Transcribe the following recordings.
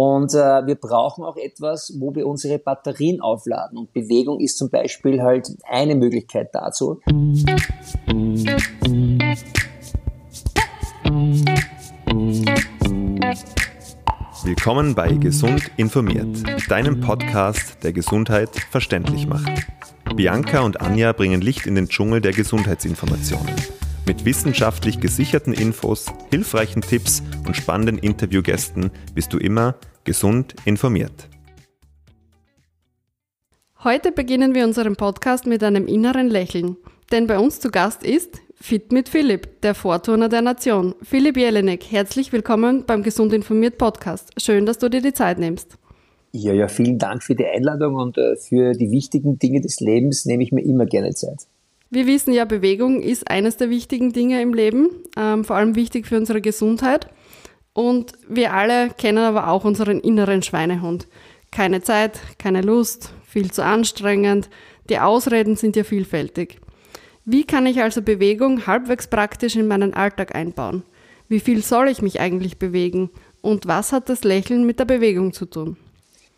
Und äh, wir brauchen auch etwas, wo wir unsere Batterien aufladen. Und Bewegung ist zum Beispiel halt eine Möglichkeit dazu. Willkommen bei Gesund informiert, deinem Podcast, der Gesundheit verständlich macht. Bianca und Anja bringen Licht in den Dschungel der Gesundheitsinformationen. Mit wissenschaftlich gesicherten Infos, hilfreichen Tipps und spannenden Interviewgästen bist du immer gesund informiert. Heute beginnen wir unseren Podcast mit einem inneren Lächeln. Denn bei uns zu Gast ist Fit mit Philipp, der Vorturner der Nation. Philipp Jelinek, herzlich willkommen beim Gesund informiert Podcast. Schön, dass du dir die Zeit nimmst. Ja, ja, vielen Dank für die Einladung und äh, für die wichtigen Dinge des Lebens nehme ich mir immer gerne Zeit. Wir wissen ja, Bewegung ist eines der wichtigen Dinge im Leben, ähm, vor allem wichtig für unsere Gesundheit. Und wir alle kennen aber auch unseren inneren Schweinehund. Keine Zeit, keine Lust, viel zu anstrengend. Die Ausreden sind ja vielfältig. Wie kann ich also Bewegung halbwegs praktisch in meinen Alltag einbauen? Wie viel soll ich mich eigentlich bewegen? Und was hat das Lächeln mit der Bewegung zu tun?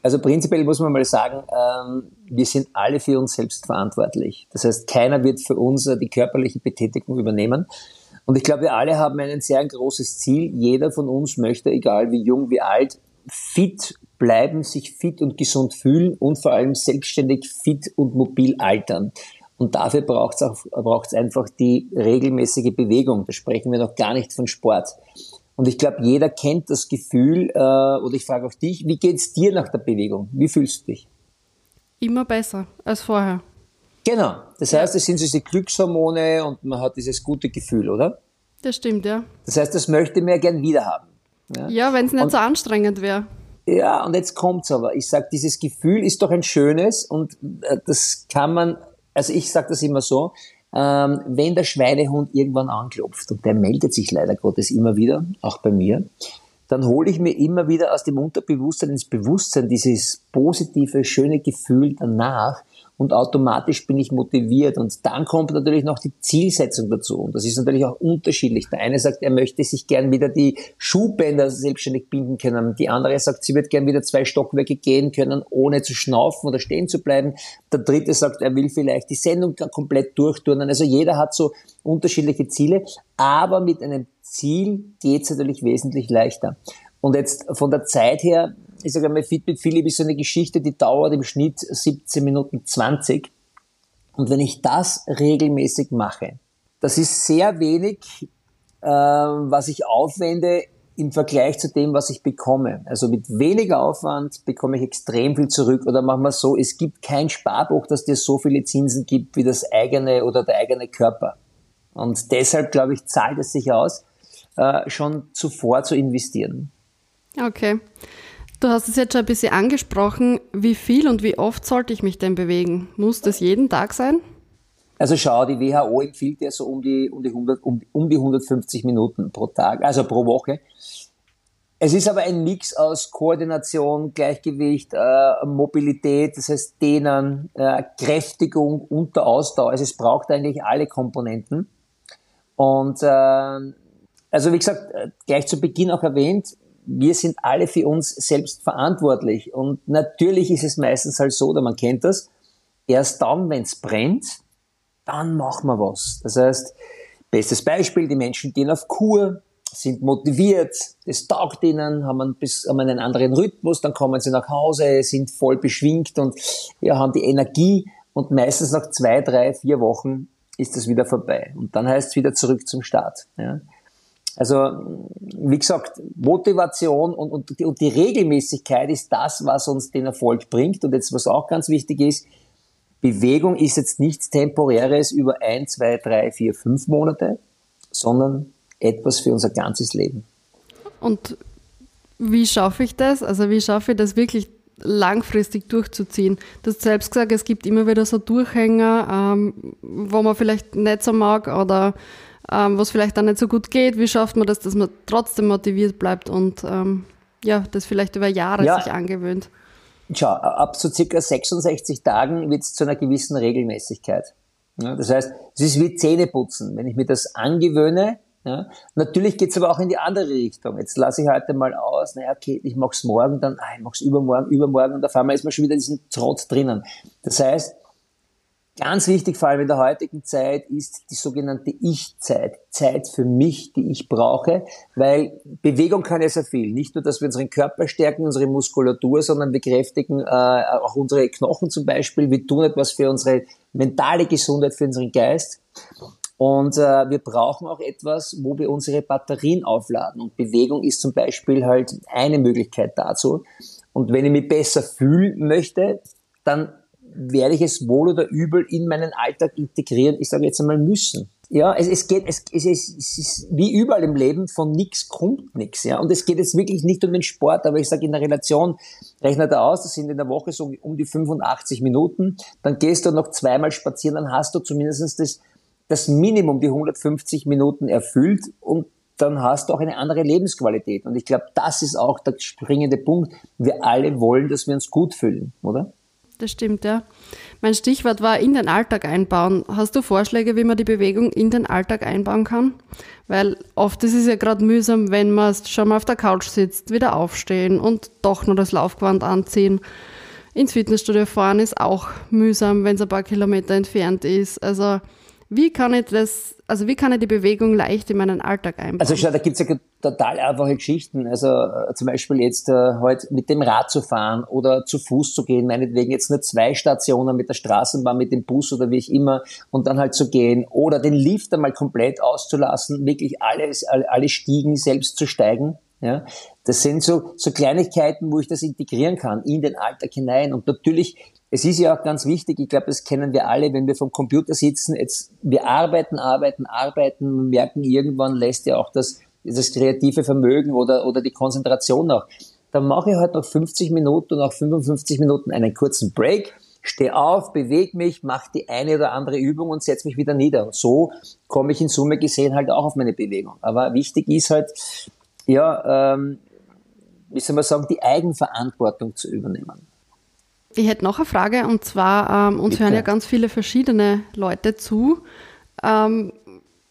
Also prinzipiell muss man mal sagen, ähm, wir sind alle für uns selbst verantwortlich. Das heißt, keiner wird für uns die körperliche Betätigung übernehmen. Und ich glaube, wir alle haben ein sehr großes Ziel. Jeder von uns möchte, egal wie jung, wie alt, fit bleiben, sich fit und gesund fühlen und vor allem selbstständig fit und mobil altern. Und dafür braucht es einfach die regelmäßige Bewegung. Da sprechen wir noch gar nicht von Sport. Und ich glaube, jeder kennt das Gefühl, äh, oder ich frage auch dich, wie geht's dir nach der Bewegung? Wie fühlst du dich? Immer besser als vorher. Genau. Das heißt, es sind diese Glückshormone und man hat dieses gute Gefühl, oder? Das stimmt, ja. Das heißt, das möchte man ja gern wieder haben. Ja, ja wenn es nicht und, so anstrengend wäre. Ja, und jetzt kommt's aber. Ich sage, dieses Gefühl ist doch ein schönes und äh, das kann man also ich sage das immer so, ähm, wenn der Schweinehund irgendwann anklopft, und der meldet sich leider Gottes immer wieder, auch bei mir, dann hole ich mir immer wieder aus dem Unterbewusstsein ins Bewusstsein dieses positive, schöne Gefühl danach und automatisch bin ich motiviert. Und dann kommt natürlich noch die Zielsetzung dazu. Und das ist natürlich auch unterschiedlich. Der eine sagt, er möchte sich gern wieder die Schuhbänder selbstständig binden können. Die andere sagt, sie wird gern wieder zwei Stockwerke gehen können, ohne zu schnaufen oder stehen zu bleiben. Der dritte sagt, er will vielleicht die Sendung komplett durchturnen. Also jeder hat so unterschiedliche Ziele. Aber mit einem Ziel geht es natürlich wesentlich leichter. Und jetzt von der Zeit her ich sage einmal, Fit mit Philipp ist so eine Geschichte, die dauert im Schnitt 17 Minuten 20. Und wenn ich das regelmäßig mache, das ist sehr wenig, äh, was ich aufwende im Vergleich zu dem, was ich bekomme. Also mit weniger Aufwand bekomme ich extrem viel zurück. Oder machen wir so, es gibt kein Sparbuch, das dir so viele Zinsen gibt wie das eigene oder der eigene Körper. Und deshalb, glaube ich, zahlt es sich aus, äh, schon zuvor zu investieren. Okay. Du hast es jetzt schon ein bisschen angesprochen. Wie viel und wie oft sollte ich mich denn bewegen? Muss das jeden Tag sein? Also schau, die WHO empfiehlt ja so um die, um die, 100, um, um die 150 Minuten pro Tag, also pro Woche. Es ist aber ein Mix aus Koordination, Gleichgewicht, äh, Mobilität, das heißt Dehnen, äh, Kräftigung und der Ausdauer. Also es braucht eigentlich alle Komponenten. Und äh, also wie gesagt, äh, gleich zu Beginn auch erwähnt, wir sind alle für uns selbst verantwortlich. Und natürlich ist es meistens halt so, oder man kennt das, erst dann, wenn es brennt, dann machen wir was. Das heißt, bestes Beispiel, die Menschen gehen auf Kur, sind motiviert, es taugt ihnen, haben einen, haben einen anderen Rhythmus, dann kommen sie nach Hause, sind voll beschwingt und ja, haben die Energie und meistens nach zwei, drei, vier Wochen ist das wieder vorbei. Und dann heißt es wieder zurück zum Start. Ja. Also, wie gesagt, Motivation und, und, die, und die Regelmäßigkeit ist das, was uns den Erfolg bringt. Und jetzt, was auch ganz wichtig ist, Bewegung ist jetzt nichts Temporäres über ein, zwei, drei, vier, fünf Monate, sondern etwas für unser ganzes Leben. Und wie schaffe ich das? Also wie schaffe ich das wirklich langfristig durchzuziehen? Du hast selbst gesagt, es gibt immer wieder so Durchhänger, ähm, wo man vielleicht nicht so mag oder ähm, was vielleicht dann nicht so gut geht. Wie schafft man das, dass man trotzdem motiviert bleibt und ähm, ja, das vielleicht über Jahre ja. sich angewöhnt? Schau, ab so circa 66 Tagen wird es zu einer gewissen Regelmäßigkeit. Ja, das heißt, es ist wie Zähneputzen. Wenn ich mir das angewöhne, Ja? Natürlich geht's aber auch in die andere Richtung. Jetzt lasse ich heute mal aus, naja, okay, ich mach's morgen, dann, ah, ich mach's übermorgen, übermorgen und auf einmal ist man schon wieder in diesem Trotz drinnen. Das heißt, Ganz wichtig, vor allem in der heutigen Zeit, ist die sogenannte Ich-Zeit. Zeit für mich, die ich brauche, weil Bewegung kann ja sehr viel. Nicht nur, dass wir unseren Körper stärken, unsere Muskulatur, sondern wir kräftigen äh, auch unsere Knochen zum Beispiel. Wir tun etwas für unsere mentale Gesundheit, für unseren Geist. Und äh, wir brauchen auch etwas, wo wir unsere Batterien aufladen. Und Bewegung ist zum Beispiel halt eine Möglichkeit dazu. Und wenn ich mich besser fühlen möchte, dann werde ich es wohl oder übel in meinen Alltag integrieren, ich sage jetzt einmal müssen. Ja, es, es geht, es, es, ist, es ist wie überall im Leben, von nichts kommt nichts. Ja, und es geht jetzt wirklich nicht um den Sport, aber ich sage in der Relation, rechne da aus, das sind in der Woche so um die 85 Minuten, dann gehst du noch zweimal spazieren, dann hast du zumindest das, das Minimum, die 150 Minuten erfüllt und dann hast du auch eine andere Lebensqualität. Und ich glaube, das ist auch der springende Punkt. Wir alle wollen, dass wir uns gut fühlen, oder? Das stimmt, ja. Mein Stichwort war in den Alltag einbauen. Hast du Vorschläge, wie man die Bewegung in den Alltag einbauen kann? Weil oft ist es ja gerade mühsam, wenn man schon mal auf der Couch sitzt, wieder aufstehen und doch nur das Laufgewand anziehen. Ins Fitnessstudio fahren ist auch mühsam, wenn es ein paar Kilometer entfernt ist. Also wie kann ich das, also wie kann ich die Bewegung leicht in meinen Alltag einbauen? Also schau, da gibt's ja total einfache Geschichten. Also äh, zum Beispiel jetzt äh, heute mit dem Rad zu fahren oder zu Fuß zu gehen, meinetwegen jetzt nur zwei Stationen mit der Straßenbahn, mit dem Bus oder wie ich immer und dann halt zu gehen oder den Lift einmal komplett auszulassen, wirklich alles, alle, alle Stiegen selbst zu steigen. Ja, das sind so, so Kleinigkeiten, wo ich das integrieren kann in den Alltag hinein. Und natürlich es ist ja auch ganz wichtig, ich glaube, das kennen wir alle, wenn wir vom Computer sitzen, jetzt, wir arbeiten, arbeiten, arbeiten, merken, irgendwann lässt ja auch das, das kreative Vermögen oder, oder die Konzentration nach. Dann mache ich halt noch 50 Minuten und auch 55 Minuten einen kurzen Break, stehe auf, bewege mich, mache die eine oder andere Übung und setze mich wieder nieder. Und so komme ich in Summe gesehen halt auch auf meine Bewegung. Aber wichtig ist halt, ja, ähm, wie soll man sagen, die Eigenverantwortung zu übernehmen. Ich hätte noch eine Frage und zwar, ähm, uns Bitte. hören ja ganz viele verschiedene Leute zu. Ähm,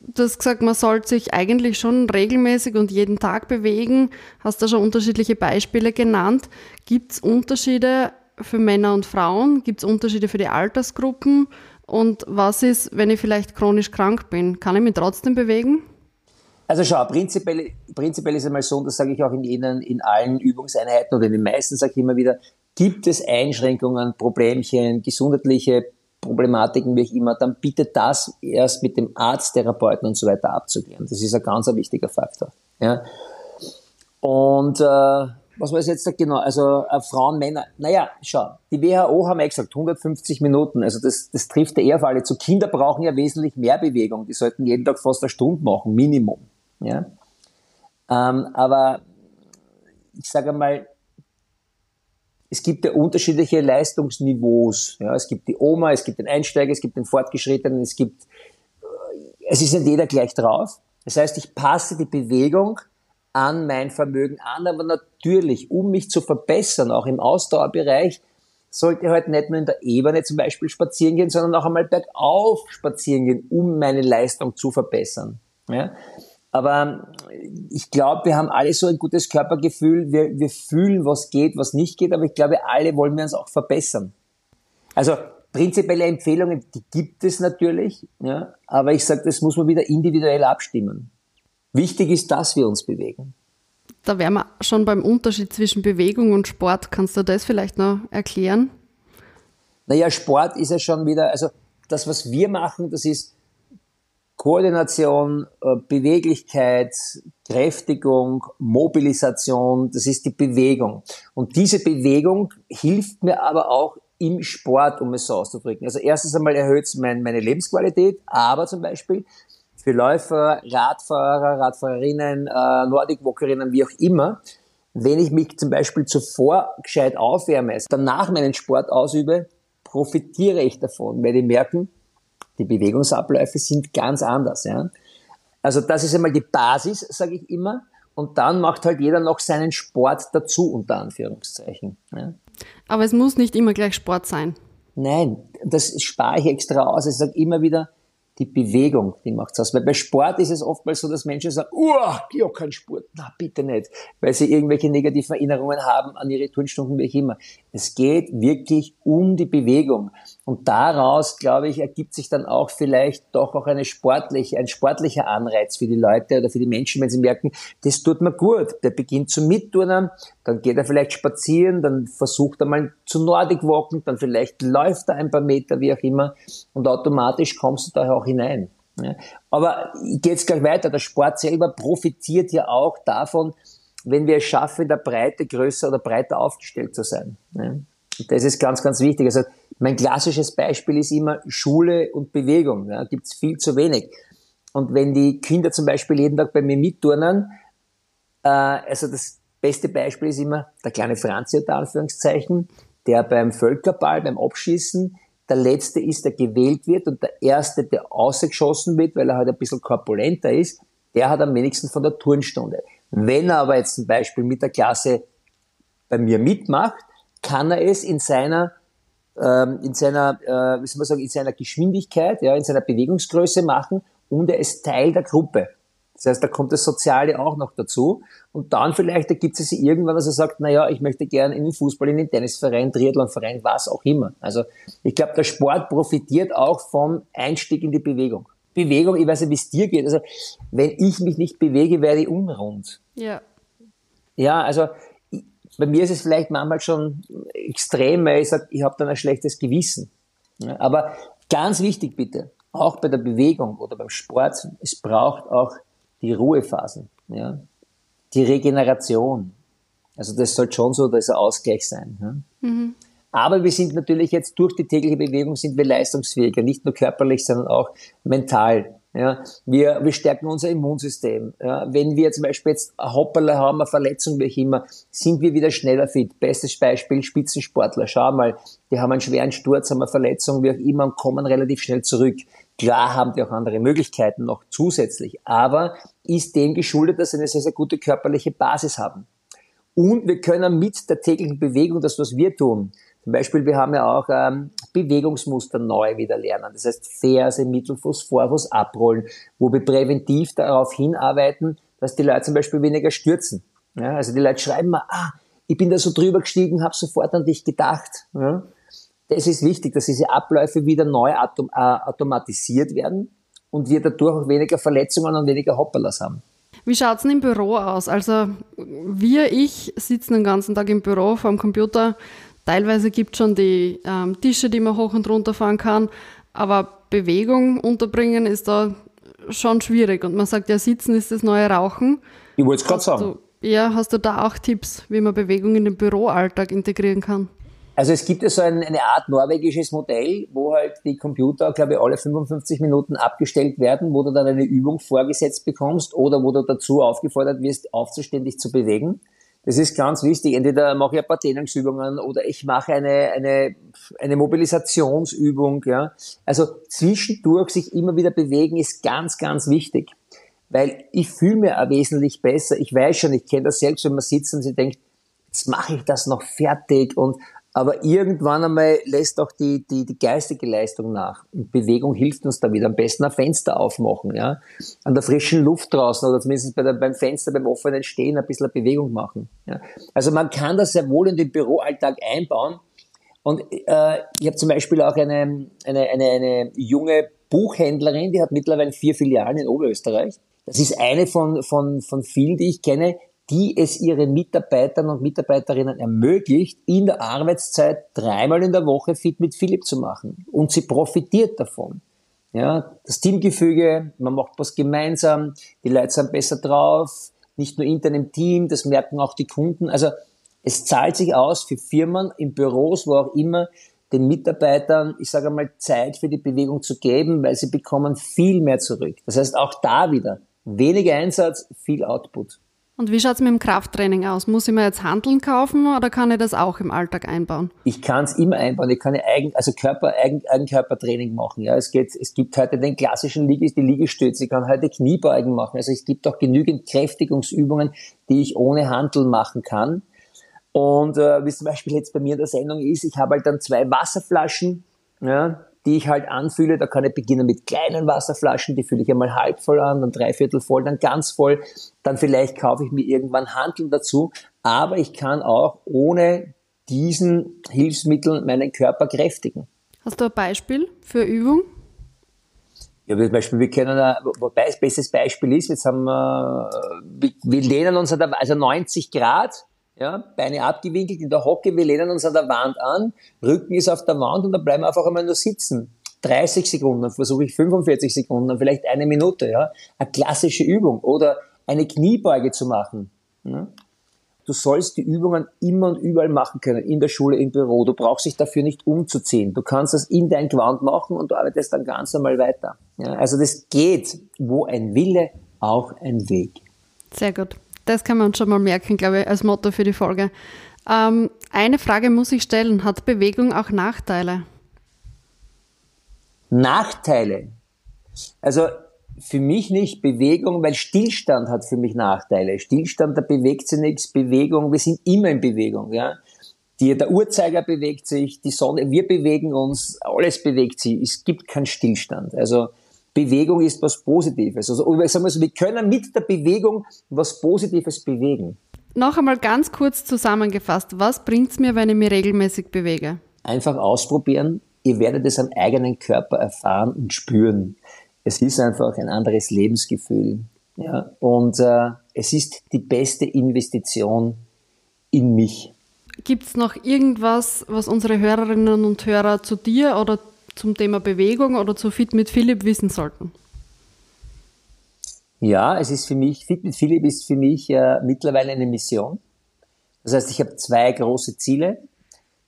du hast gesagt, man sollte sich eigentlich schon regelmäßig und jeden Tag bewegen. Hast da schon unterschiedliche Beispiele genannt. Gibt es Unterschiede für Männer und Frauen? Gibt es Unterschiede für die Altersgruppen? Und was ist, wenn ich vielleicht chronisch krank bin? Kann ich mich trotzdem bewegen? Also schau, prinzipiell, prinzipiell ist es einmal so, und das sage ich auch in, jenen, in allen Übungseinheiten oder in den meisten sage ich immer wieder, Gibt es Einschränkungen, Problemchen, gesundheitliche Problematiken, wie auch immer, dann bitte das erst mit dem Arzt, Therapeuten und so weiter abzuklären. Das ist ein ganz wichtiger Faktor. Ja. Und äh, was war es jetzt genau? Also äh, Frauen, Männer. Naja, schau, die WHO haben ja gesagt, 150 Minuten. Also das, das trifft ja eher auf alle zu. Kinder brauchen ja wesentlich mehr Bewegung. Die sollten jeden Tag fast eine Stunde machen, Minimum. Ja. Ähm, aber ich sage mal, es gibt ja unterschiedliche Leistungsniveaus. Ja, es gibt die Oma, es gibt den Einsteiger, es gibt den Fortgeschrittenen, es gibt, äh, es ist nicht jeder gleich drauf. Das heißt, ich passe die Bewegung an mein Vermögen an, aber natürlich, um mich zu verbessern, auch im Ausdauerbereich, sollte halt nicht nur in der Ebene zum Beispiel spazieren gehen, sondern auch einmal bergauf spazieren gehen, um meine Leistung zu verbessern. Ja? Aber ich glaube, wir haben alle so ein gutes Körpergefühl. Wir, wir fühlen, was geht, was nicht geht. Aber ich glaube, alle wollen wir uns auch verbessern. Also prinzipielle Empfehlungen, die gibt es natürlich. Ja, aber ich sage, das muss man wieder individuell abstimmen. Wichtig ist, dass wir uns bewegen. Da wären wir schon beim Unterschied zwischen Bewegung und Sport. Kannst du das vielleicht noch erklären? Naja, Sport ist ja schon wieder, also das, was wir machen, das ist Koordination, äh, Beweglichkeit, Kräftigung, Mobilisation, das ist die Bewegung. Und diese Bewegung hilft mir aber auch im Sport, um es so auszudrücken. Also erstens einmal erhöht es mein, meine Lebensqualität, aber zum Beispiel für Läufer, Radfahrer, Radfahrerinnen, äh, Nordic-Walkerinnen, wie auch immer, wenn ich mich zum Beispiel zuvor gescheit aufwärme, also danach meinen Sport ausübe, profitiere ich davon, weil die merken, die Bewegungsabläufe sind ganz anders. Ja? Also das ist einmal die Basis, sage ich immer. Und dann macht halt jeder noch seinen Sport dazu, unter Anführungszeichen. Ja? Aber es muss nicht immer gleich Sport sein. Nein, das spare ich extra aus. Ich sage immer wieder, die Bewegung, die macht's aus. Weil bei Sport ist es oftmals so, dass Menschen sagen, uah, ja, kein Sport, na bitte nicht, weil sie irgendwelche negativen Erinnerungen haben an ihre Turnstunden, wie auch immer. Es geht wirklich um die Bewegung. Und daraus, glaube ich, ergibt sich dann auch vielleicht doch auch eine sportliche, ein sportlicher Anreiz für die Leute oder für die Menschen, wenn sie merken, das tut mir gut. Der beginnt zu mitturnen, dann geht er vielleicht spazieren, dann versucht er mal zu Nordic walken, dann vielleicht läuft er ein paar Meter, wie auch immer. Und automatisch kommst du da auch hinein. Aber jetzt gleich weiter. Der Sport selber profitiert ja auch davon, wenn wir es schaffen, in der Breite größer oder breiter aufgestellt zu sein. Das ist ganz, ganz wichtig. Also mein klassisches Beispiel ist immer Schule und Bewegung. Ja, Gibt es viel zu wenig. Und wenn die Kinder zum Beispiel jeden Tag bei mir mitturnen, äh, also das beste Beispiel ist immer der kleine Franzi unter Anführungszeichen, der beim Völkerball, beim Abschießen, der Letzte ist, der gewählt wird und der Erste, der ausgeschossen wird, weil er halt ein bisschen korpulenter ist, der hat am wenigsten von der Turnstunde. Wenn er aber jetzt zum Beispiel mit der Klasse bei mir mitmacht, kann er es in seiner ähm, in seiner, äh, wie soll man sagen, in seiner Geschwindigkeit, ja, in seiner Bewegungsgröße machen und er ist Teil der Gruppe. Das heißt, da kommt das Soziale auch noch dazu. Und dann vielleicht ergibt es sich irgendwann, dass er sagt, na ja, ich möchte gerne in den Fußball, in den Tennisverein, Triathlonverein, was auch immer. Also ich glaube, der Sport profitiert auch vom Einstieg in die Bewegung. Bewegung, ich weiß nicht, wie es dir geht. Also wenn ich mich nicht bewege, werde ich unrund. Ja. Ja, also bei mir ist es vielleicht manchmal schon extrem, weil ich sage, ich habe dann ein schlechtes Gewissen. aber ganz wichtig bitte, auch bei der Bewegung oder beim Sport, es braucht auch die Ruhephasen, ja? die Regeneration. Also das soll schon so dieser Ausgleich sein. Ja? Mhm. Aber wir sind natürlich jetzt durch die tägliche Bewegung sind wir leistungsfähiger, nicht nur körperlich, sondern auch mental. Ja, wir, wir stärken unser Immunsystem. Ja, wenn wir zum Beispiel jetzt ein Hoppala haben, eine Verletzung, wie auch immer, sind wir wieder schneller fit. Bestes Beispiel, Spitzensportler. Schau mal, die haben einen schweren Sturz, haben eine Verletzung, wie auch immer, und kommen relativ schnell zurück. Klar haben die auch andere Möglichkeiten noch zusätzlich, aber ist dem geschuldet, dass sie eine sehr, sehr gute körperliche Basis haben. Und wir können mit der täglichen Bewegung, das was wir tun, zum Beispiel, wir haben ja auch ähm, Bewegungsmuster neu wieder lernen. Das heißt, Ferse, Mittelfuß, Vorfuß abrollen, wo wir präventiv darauf hinarbeiten, dass die Leute zum Beispiel weniger stürzen. Ja, also die Leute schreiben mal, ah, ich bin da so drüber gestiegen, habe sofort an dich gedacht. Ja, das ist wichtig, dass diese Abläufe wieder neu autom äh, automatisiert werden und wir dadurch auch weniger Verletzungen und weniger Hopperlas haben. Wie schaut es denn im Büro aus? Also wir, ich, sitzen den ganzen Tag im Büro vor dem Computer, Teilweise gibt es schon die ähm, Tische, die man hoch und runter fahren kann, aber Bewegung unterbringen ist da schon schwierig. Und man sagt ja, Sitzen ist das neue Rauchen. Ich wollte es gerade sagen. Du, ja, hast du da auch Tipps, wie man Bewegung in den Büroalltag integrieren kann? Also es gibt ja so ein, eine Art norwegisches Modell, wo halt die Computer, glaube ich, alle 55 Minuten abgestellt werden, wo du dann eine Übung vorgesetzt bekommst oder wo du dazu aufgefordert wirst, aufzustehen, dich zu bewegen. Das ist ganz wichtig. Entweder mache ich ein paar Dehnungsübungen oder ich mache eine, eine, eine Mobilisationsübung. Ja. Also zwischendurch sich immer wieder bewegen ist ganz, ganz wichtig. Weil ich fühle mir auch wesentlich besser. Ich weiß schon, ich kenne das selbst, wenn man sitzt und sie denkt, jetzt mache ich das noch fertig und aber irgendwann einmal lässt auch die, die, die geistige Leistung nach. Und Bewegung hilft uns da wieder. Am besten ein Fenster aufmachen, ja. An der frischen Luft draußen oder zumindest bei der, beim Fenster, beim offenen Stehen ein bisschen Bewegung machen. Ja. Also man kann das sehr wohl in den Büroalltag einbauen. Und äh, ich habe zum Beispiel auch eine, eine, eine, eine junge Buchhändlerin, die hat mittlerweile vier Filialen in Oberösterreich. Das ist eine von, von, von vielen, die ich kenne, die es ihren Mitarbeitern und Mitarbeiterinnen ermöglicht, in der Arbeitszeit dreimal in der Woche Fit mit Philipp zu machen. Und sie profitiert davon. Ja, das Teamgefüge, man macht was gemeinsam, die Leute sind besser drauf, nicht nur intern im Team, das merken auch die Kunden. Also es zahlt sich aus für Firmen, in Büros, wo auch immer, den Mitarbeitern, ich sage einmal, Zeit für die Bewegung zu geben, weil sie bekommen viel mehr zurück. Das heißt, auch da wieder weniger Einsatz, viel Output. Und wie schaut es mit dem Krafttraining aus? Muss ich mir jetzt Handeln kaufen oder kann ich das auch im Alltag einbauen? Ich kann es immer einbauen. Ich kann eigen, also Körper, eigen, Eigenkörpertraining machen. Ja, es geht, es gibt heute den klassischen Liegest, die Liegestütze. Ich kann heute Kniebeugen machen. Also es gibt auch genügend Kräftigungsübungen, die ich ohne Handeln machen kann. Und äh, wie zum Beispiel jetzt bei mir in der Sendung ist, ich habe halt dann zwei Wasserflaschen, ja, die ich halt anfühle. Da kann ich beginnen mit kleinen Wasserflaschen, die fülle ich einmal halb voll an, dann dreiviertel voll, dann ganz voll. Dann vielleicht kaufe ich mir irgendwann Handeln dazu. Aber ich kann auch ohne diesen Hilfsmitteln meinen Körper kräftigen. Hast du ein Beispiel für Übung? Ja, zum Beispiel, wir können, wobei das bestes Beispiel ist, jetzt haben wir, wir lehnen uns an der, also 90 Grad, ja, Beine abgewinkelt in der Hocke, wir lehnen uns an der Wand an, Rücken ist auf der Wand und dann bleiben wir einfach einmal nur sitzen. 30 Sekunden, versuche ich 45 Sekunden, vielleicht eine Minute, ja. Eine klassische Übung. Oder eine Kniebeuge zu machen. Ja? Du sollst die Übungen immer und überall machen können, in der Schule, im Büro. Du brauchst dich dafür nicht umzuziehen. Du kannst das in dein Gewand machen und du arbeitest dann ganz normal weiter. Ja, also das geht. Wo ein Wille, auch ein Weg. Sehr gut. Das kann man schon mal merken, glaube ich, als Motto für die Folge. Ähm, eine Frage muss ich stellen. Hat Bewegung auch Nachteile? Nachteile? Also für mich nicht Bewegung, weil Stillstand hat für mich Nachteile. Stillstand, da bewegt sich nichts. Bewegung, wir sind immer in Bewegung. Ja? Die, der Uhrzeiger bewegt sich, die Sonne, wir bewegen uns, alles bewegt sich. Es gibt keinen Stillstand. Also Bewegung ist was Positives. Also, sagen wir, so, wir können mit der Bewegung was Positives bewegen. Noch einmal ganz kurz zusammengefasst, was bringt es mir, wenn ich mich regelmäßig bewege? Einfach ausprobieren. Ihr werdet es am eigenen Körper erfahren und spüren. Es ist einfach ein anderes Lebensgefühl. Ja? Und äh, es ist die beste Investition in mich. Gibt es noch irgendwas, was unsere Hörerinnen und Hörer zu dir oder zum Thema Bewegung oder zu Fit mit Philipp wissen sollten? Ja, es ist für mich, Fit mit Philipp ist für mich äh, mittlerweile eine Mission. Das heißt, ich habe zwei große Ziele.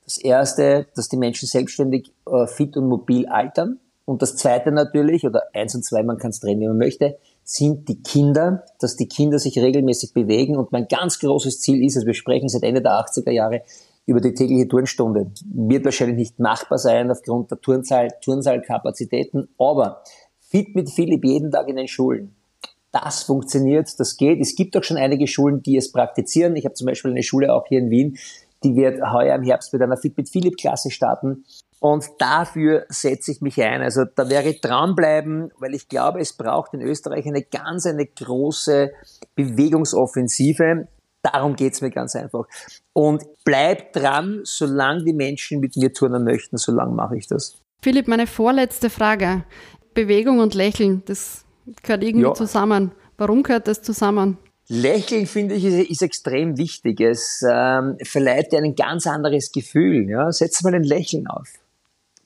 Das erste, dass die Menschen selbstständig äh, fit und mobil altern. Und das zweite natürlich, oder eins und zwei, man kann es drehen, wie man möchte, sind die Kinder, dass die Kinder sich regelmäßig bewegen. Und mein ganz großes Ziel ist, also wir sprechen seit Ende der 80er Jahre über die tägliche Turnstunde. Wird wahrscheinlich nicht machbar sein aufgrund der Turnsaal, Turnsaalkapazitäten, aber fit mit Philipp jeden Tag in den Schulen. Das funktioniert, das geht. Es gibt auch schon einige Schulen, die es praktizieren. Ich habe zum Beispiel eine Schule auch hier in Wien, die wird heuer im Herbst mit einer Fit mit Philipp Klasse starten. Und dafür setze ich mich ein. Also da wäre ich dranbleiben, weil ich glaube, es braucht in Österreich eine ganz, eine große Bewegungsoffensive. Darum geht's mir ganz einfach. Und bleib dran, solange die Menschen mit mir turnen möchten, solange mache ich das. Philipp, meine vorletzte Frage. Bewegung und Lächeln, das gehört irgendwie ja. zusammen. Warum gehört das zusammen? Lächeln, finde ich, ist, ist, extrem wichtig. Es ähm, verleiht dir ein ganz anderes Gefühl. Ja? Setz mal ein Lächeln auf.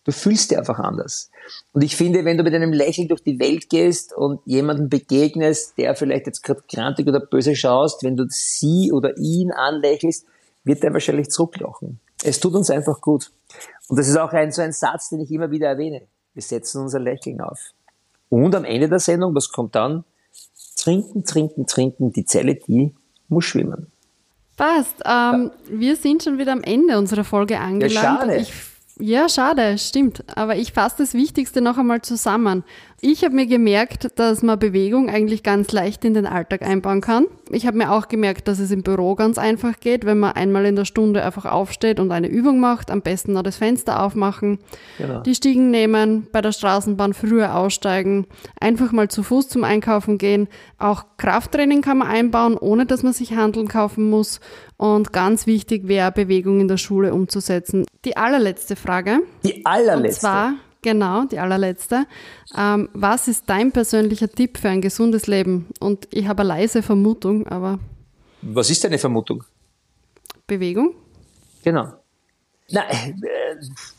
Du fühlst dich einfach anders. Und ich finde, wenn du mit einem Lächeln durch die Welt gehst und jemanden begegnest, der vielleicht jetzt gerade krantig oder böse schaust, wenn du sie oder ihn anlächelst, wird er wahrscheinlich zurücklachen. Es tut uns einfach gut. Und das ist auch ein, so ein Satz, den ich immer wieder erwähne. Wir setzen unser Lächeln auf. Und am Ende der Sendung, was kommt dann? Trinken, trinken, trinken, die Zelle, die muss schwimmen. Passt. Ähm, ja. Wir sind schon wieder am Ende unserer Folge angelangt. Ja, schade. Ich ja, schade, stimmt. Aber ich fasse das Wichtigste noch einmal zusammen. Ich habe mir gemerkt, dass man Bewegung eigentlich ganz leicht in den Alltag einbauen kann. Ich habe mir auch gemerkt, dass es im Büro ganz einfach geht, wenn man einmal in der Stunde einfach aufsteht und eine Übung macht, am besten noch das Fenster aufmachen, genau. die Stiegen nehmen, bei der Straßenbahn früher aussteigen, einfach mal zu Fuß zum Einkaufen gehen. Auch Krafttraining kann man einbauen, ohne dass man sich Handeln kaufen muss. Und ganz wichtig wäre, Bewegung in der Schule umzusetzen. Die allerletzte Frage. Die allerletzte. Und zwar, genau, die allerletzte. Ähm, was ist dein persönlicher Tipp für ein gesundes Leben? Und ich habe eine leise Vermutung, aber. Was ist deine Vermutung? Bewegung. Genau. Na, äh,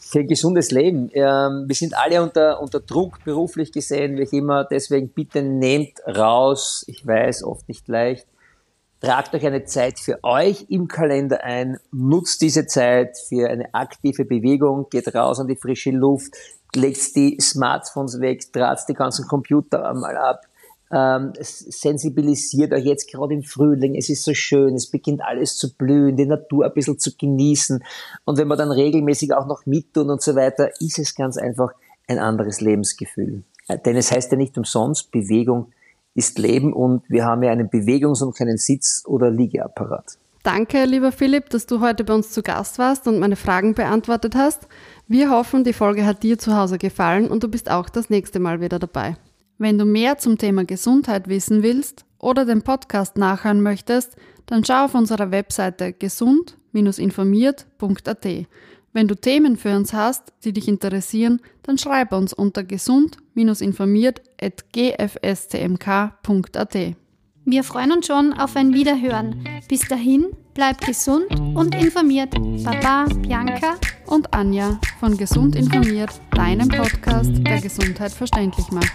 für ein gesundes Leben. Ähm, wir sind alle unter, unter Druck beruflich gesehen, wie ich immer. Deswegen bitte nehmt raus. Ich weiß, oft nicht leicht Tragt euch eine Zeit für euch im Kalender ein, nutzt diese Zeit für eine aktive Bewegung, geht raus an die frische Luft, legt die Smartphones weg, draht die ganzen Computer einmal ab, ähm, sensibilisiert euch jetzt gerade im Frühling, es ist so schön, es beginnt alles zu blühen, die Natur ein bisschen zu genießen und wenn wir dann regelmäßig auch noch mittun und so weiter, ist es ganz einfach ein anderes Lebensgefühl. Äh, denn es heißt ja nicht umsonst, Bewegung ist Leben und wir haben ja einen Bewegungs- und keinen Sitz- oder Liegeapparat. Danke, lieber Philipp, dass du heute bei uns zu Gast warst und meine Fragen beantwortet hast. Wir hoffen, die Folge hat dir zu Hause gefallen und du bist auch das nächste Mal wieder dabei. Wenn du mehr zum Thema Gesundheit wissen willst oder den Podcast nachhören möchtest, dann schau auf unserer Webseite gesund-informiert.at. Wenn du Themen für uns hast, die dich interessieren, dann schreib uns unter gesund-informiert.gfstmk.at. Wir freuen uns schon auf ein Wiederhören. Bis dahin, bleib gesund und informiert. Baba, Bianca und Anja von Gesund informiert, deinem Podcast, der Gesundheit verständlich macht.